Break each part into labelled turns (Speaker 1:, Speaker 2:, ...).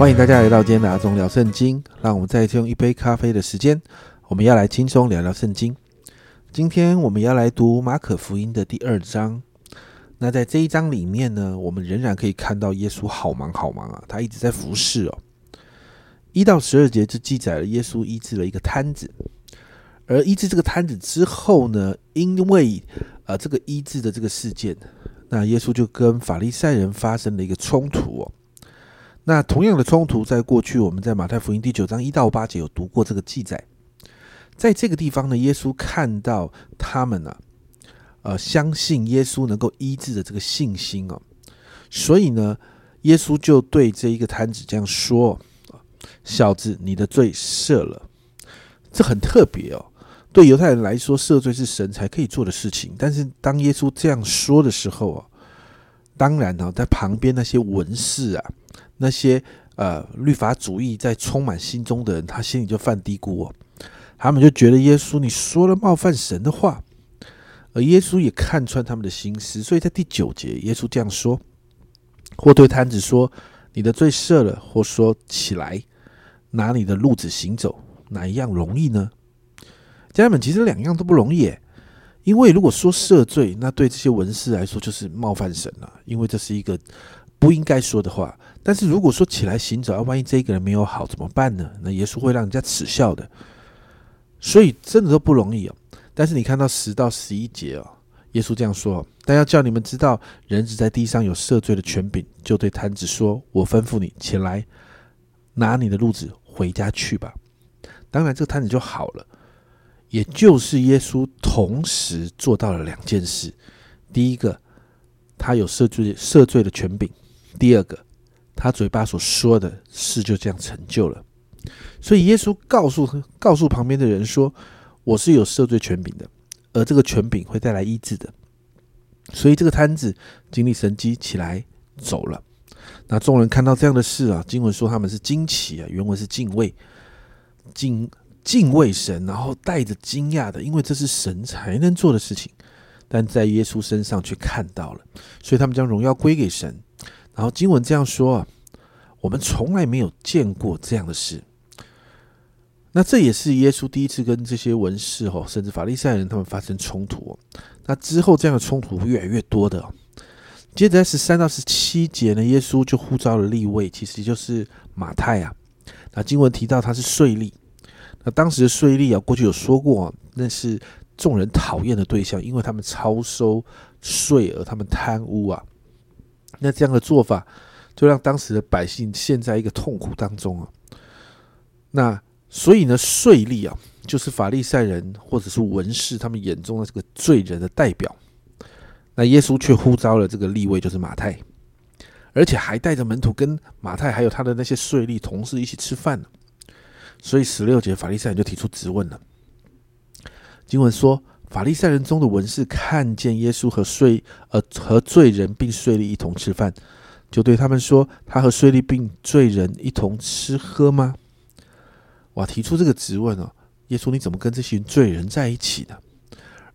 Speaker 1: 欢迎大家来到今天的阿忠聊圣经。让我们再次用一杯咖啡的时间，我们要来轻松聊聊圣经。今天我们要来读马可福音的第二章。那在这一章里面呢，我们仍然可以看到耶稣好忙好忙啊，他一直在服侍哦。一到十二节就记载了耶稣医治了一个摊子，而医治这个摊子之后呢，因为呃这个医治的这个事件，那耶稣就跟法利赛人发生了一个冲突哦。那同样的冲突，在过去我们在马太福音第九章一到八节有读过这个记载。在这个地方呢，耶稣看到他们呢，呃，相信耶稣能够医治的这个信心哦，所以呢，耶稣就对这一个摊子这样说：“小子，你的罪赦了。”这很特别哦。对犹太人来说，赦罪是神才可以做的事情。但是当耶稣这样说的时候啊，当然呢，在旁边那些文士啊。那些呃律法主义在充满心中的人，他心里就犯嘀咕哦，他们就觉得耶稣你说了冒犯神的话，而耶稣也看穿他们的心思，所以在第九节，耶稣这样说：或对摊子说你的罪赦了，或说起来拿你的路子行走，哪一样容易呢？家人们，其实两样都不容易，因为如果说赦罪，那对这些文士来说就是冒犯神了，因为这是一个不应该说的话。但是如果说起来行走，啊，万一这个人没有好怎么办呢？那耶稣会让人家耻笑的，所以真的都不容易哦。但是你看到十到十一节哦，耶稣这样说：但要叫你们知道，人子在地上有赦罪的权柄，就对摊子说：“我吩咐你起来，拿你的路子回家去吧。”当然，这个摊子就好了。也就是耶稣同时做到了两件事：第一个，他有赦罪赦罪的权柄；第二个。他嘴巴所说的事就这样成就了，所以耶稣告诉告诉旁边的人说：“我是有赦罪权柄的，而这个权柄会带来医治的。”所以这个摊子经历神机起来走了。那众人看到这样的事啊，经文说他们是惊奇啊，原文是敬畏敬敬畏神，然后带着惊讶的，因为这是神才能做的事情，但在耶稣身上却看到了，所以他们将荣耀归给神。然后经文这样说啊，我们从来没有见过这样的事。那这也是耶稣第一次跟这些文士哦，甚至法利赛人他们发生冲突。那之后这样的冲突会越来越多的。接着在十三到十七节呢，耶稣就呼召了立位，其实就是马太啊。那经文提到他是税吏。那当时的税吏啊，过去有说过，那是众人讨厌的对象，因为他们超收税而他们贪污啊。那这样的做法，就让当时的百姓陷在一个痛苦当中啊。那所以呢，税吏啊，就是法利赛人或者是文士他们眼中的这个罪人的代表。那耶稣却呼召了这个立位，就是马太，而且还带着门徒跟马太还有他的那些税吏同事一起吃饭呢。所以十六节法利赛人就提出质问了。经文说。法利赛人中的文士看见耶稣和税呃和罪人并税吏一同吃饭，就对他们说：“他和税吏并罪人一同吃喝吗？”哇！提出这个质问哦，耶稣你怎么跟这群罪人在一起呢？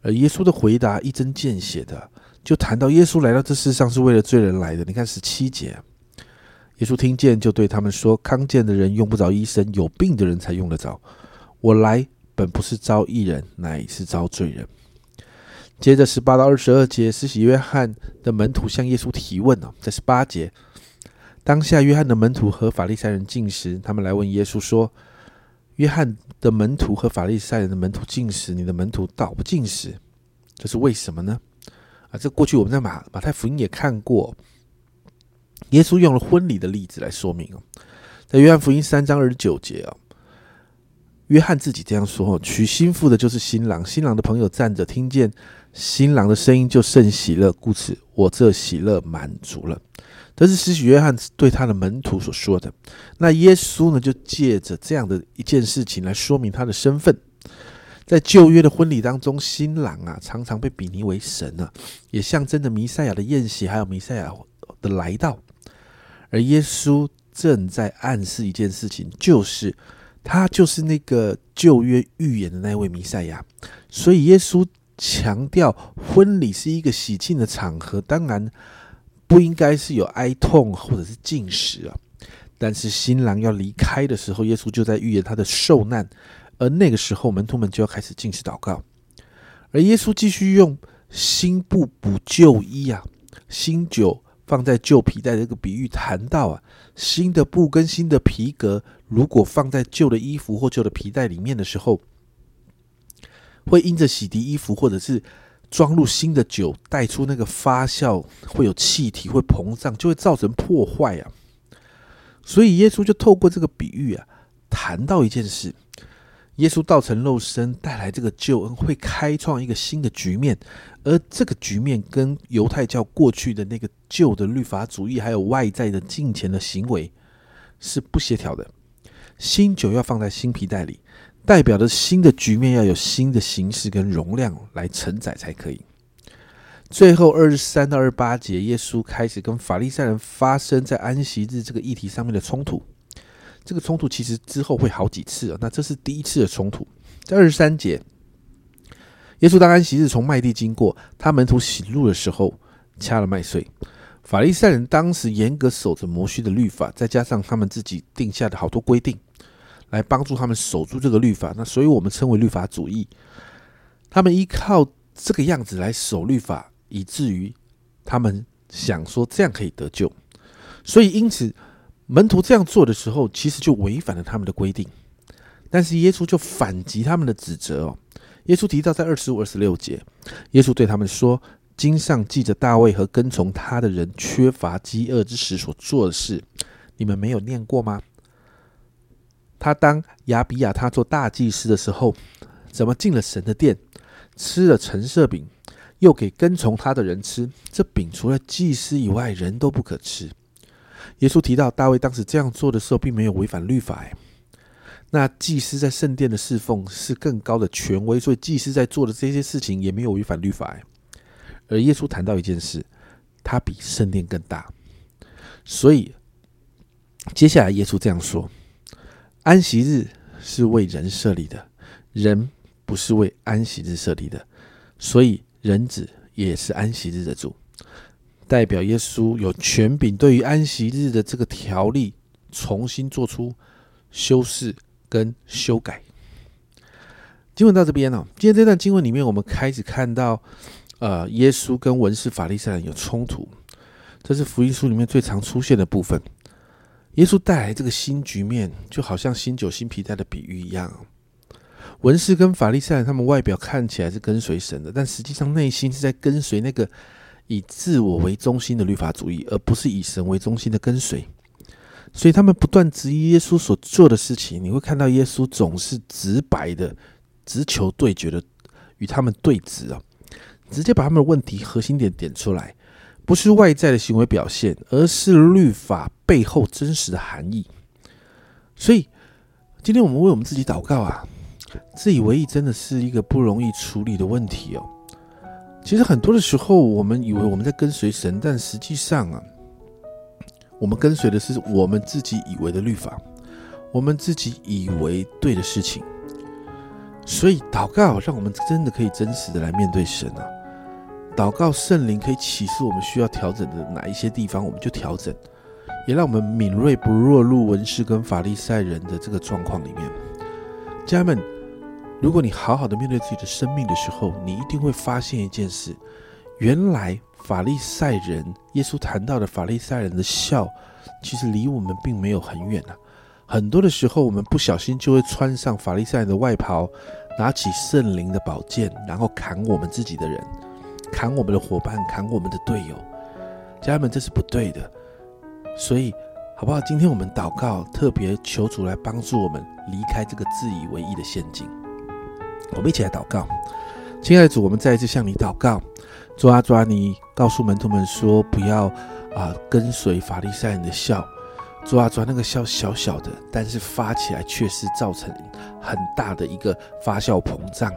Speaker 1: 而耶稣的回答一针见血的，就谈到耶稣来到这世上是为了罪人来的。你看十七节，耶稣听见就对他们说：“康健的人用不着医生，有病的人才用得着。我来。”本不是招义人，乃是招罪人。接着十八到二十二节，施洗约翰的门徒向耶稣提问哦，在十八节，当下约翰的门徒和法利赛人进食，他们来问耶稣说：“约翰的门徒和法利赛人的门徒进食，你的门徒倒不进食，这是为什么呢？”啊，这过去我们在马马太福音也看过，耶稣用了婚礼的例子来说明哦，在约翰福音三章二十九节啊。约翰自己这样说：“娶新妇的就是新郎，新郎的朋友站着，听见新郎的声音就甚喜乐，故此我这喜乐满足了。”这是施洗约翰对他的门徒所说的。那耶稣呢，就借着这样的一件事情来说明他的身份。在旧约的婚礼当中，新郎啊常常被比拟为神啊，也象征着弥赛亚的宴席，还有弥赛亚的来到。而耶稣正在暗示一件事情，就是。他就是那个旧约预言的那位弥赛亚，所以耶稣强调婚礼是一个喜庆的场合，当然不应该是有哀痛或者是禁食啊。但是新郎要离开的时候，耶稣就在预言他的受难，而那个时候门徒们就要开始进食祷告，而耶稣继续用新布补旧衣啊，新酒放在旧皮带这个比喻谈到啊，新的布跟新的皮革如果放在旧的衣服或旧的皮带里面的时候，会因着洗涤衣服或者是装入新的酒带出那个发酵，会有气体会膨胀，就会造成破坏啊。所以耶稣就透过这个比喻啊，谈到一件事：耶稣道成肉身带来这个救恩，会开创一个新的局面，而这个局面跟犹太教过去的那个旧的律法主义，还有外在的金钱的行为是不协调的。新酒要放在新皮袋里，代表着新的局面要有新的形式跟容量来承载才可以。最后二十三到二十八节，耶稣开始跟法利赛人发生在安息日这个议题上面的冲突。这个冲突其实之后会好几次啊，那这是第一次的冲突。在二十三节，耶稣当安息日从麦地经过，他门徒醒路的时候掐了麦穗。法利赛人当时严格守着摩西的律法，再加上他们自己定下的好多规定，来帮助他们守住这个律法。那所以我们称为律法主义。他们依靠这个样子来守律法。以至于他们想说这样可以得救，所以因此门徒这样做的时候，其实就违反了他们的规定。但是耶稣就反击他们的指责哦。耶稣提到在二十五、二十六节，耶稣对他们说：“经上记着大卫和跟从他的人缺乏饥饿之时所做的事，你们没有念过吗？他当亚比亚他做大祭司的时候，怎么进了神的殿，吃了陈设饼？”又给跟从他的人吃，这饼除了祭司以外，人都不可吃。耶稣提到大卫当时这样做的时候，并没有违反律法。那祭司在圣殿的侍奉是更高的权威，所以祭司在做的这些事情也没有违反律法。而耶稣谈到一件事，他比圣殿更大。所以接下来耶稣这样说：安息日是为人设立的，人不是为安息日设立的。所以。人子也是安息日的主，代表耶稣有权柄，对于安息日的这个条例重新做出修饰跟修改。经文到这边呢，今天这段经文里面，我们开始看到，呃，耶稣跟文士法利赛人有冲突，这是福音书里面最常出现的部分。耶稣带来这个新局面，就好像新酒新皮带的比喻一样。文士跟法利赛人，他们外表看起来是跟随神的，但实际上内心是在跟随那个以自我为中心的律法主义，而不是以神为中心的跟随。所以他们不断质疑耶稣所做的事情。你会看到耶稣总是直白的、直球对决的与他们对峙啊，直接把他们的问题核心点点出来，不是外在的行为表现，而是律法背后真实的含义。所以今天我们为我们自己祷告啊。自以为意真的是一个不容易处理的问题哦。其实很多的时候，我们以为我们在跟随神，但实际上啊，我们跟随的是我们自己以为的律法，我们自己以为对的事情。所以祷告，让我们真的可以真实的来面对神啊。祷告圣灵可以启示我们需要调整的哪一些地方，我们就调整，也让我们敏锐不落入文士跟法利赛人的这个状况里面。家人们。如果你好好的面对自己的生命的时候，你一定会发现一件事：原来法利赛人，耶稣谈到的法利赛人的笑，其实离我们并没有很远啊。很多的时候，我们不小心就会穿上法利赛人的外袍，拿起圣灵的宝剑，然后砍我们自己的人，砍我们的伙伴，砍我们的队友。家人们，这是不对的。所以，好不好？今天我们祷告，特别求主来帮助我们离开这个自以为意的陷阱。我们一起来祷告，亲爱的主，我们再一次向你祷告。主啊，主啊，你告诉门徒们说，不要啊跟随法利赛人的笑。主啊，主啊，那个笑小小的，但是发起来却是造成很大的一个发酵膨胀。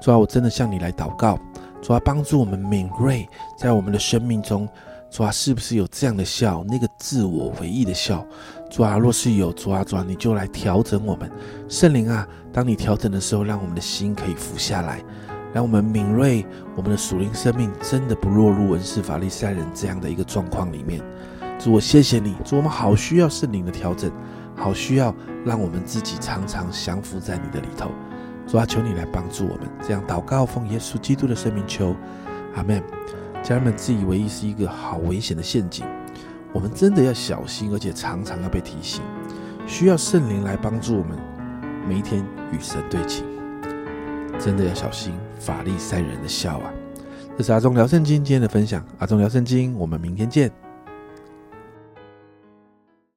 Speaker 1: 主啊，我真的向你来祷告，主啊，帮助我们敏锐，在我们的生命中，主啊，是不是有这样的笑，那个自我唯一的笑？主啊，若是有主啊，主啊，你就来调整我们。圣灵啊，当你调整的时候，让我们的心可以服下来，让我们敏锐，我们的属灵生命真的不落入文士法利赛人这样的一个状况里面。主，我谢谢你，主，我们好需要圣灵的调整，好需要让我们自己常常降服在你的里头。主啊，求你来帮助我们，这样祷告，奉耶稣基督的圣名求，阿门。家人们，自以为意是一个好危险的陷阱，我们真的要小心，而且常常要被提醒，需要圣灵来帮助我们，每一天与神对齐，真的要小心法利赛人的笑啊！这是阿忠聊圣经今天的分享，阿忠聊圣经，我们明天见。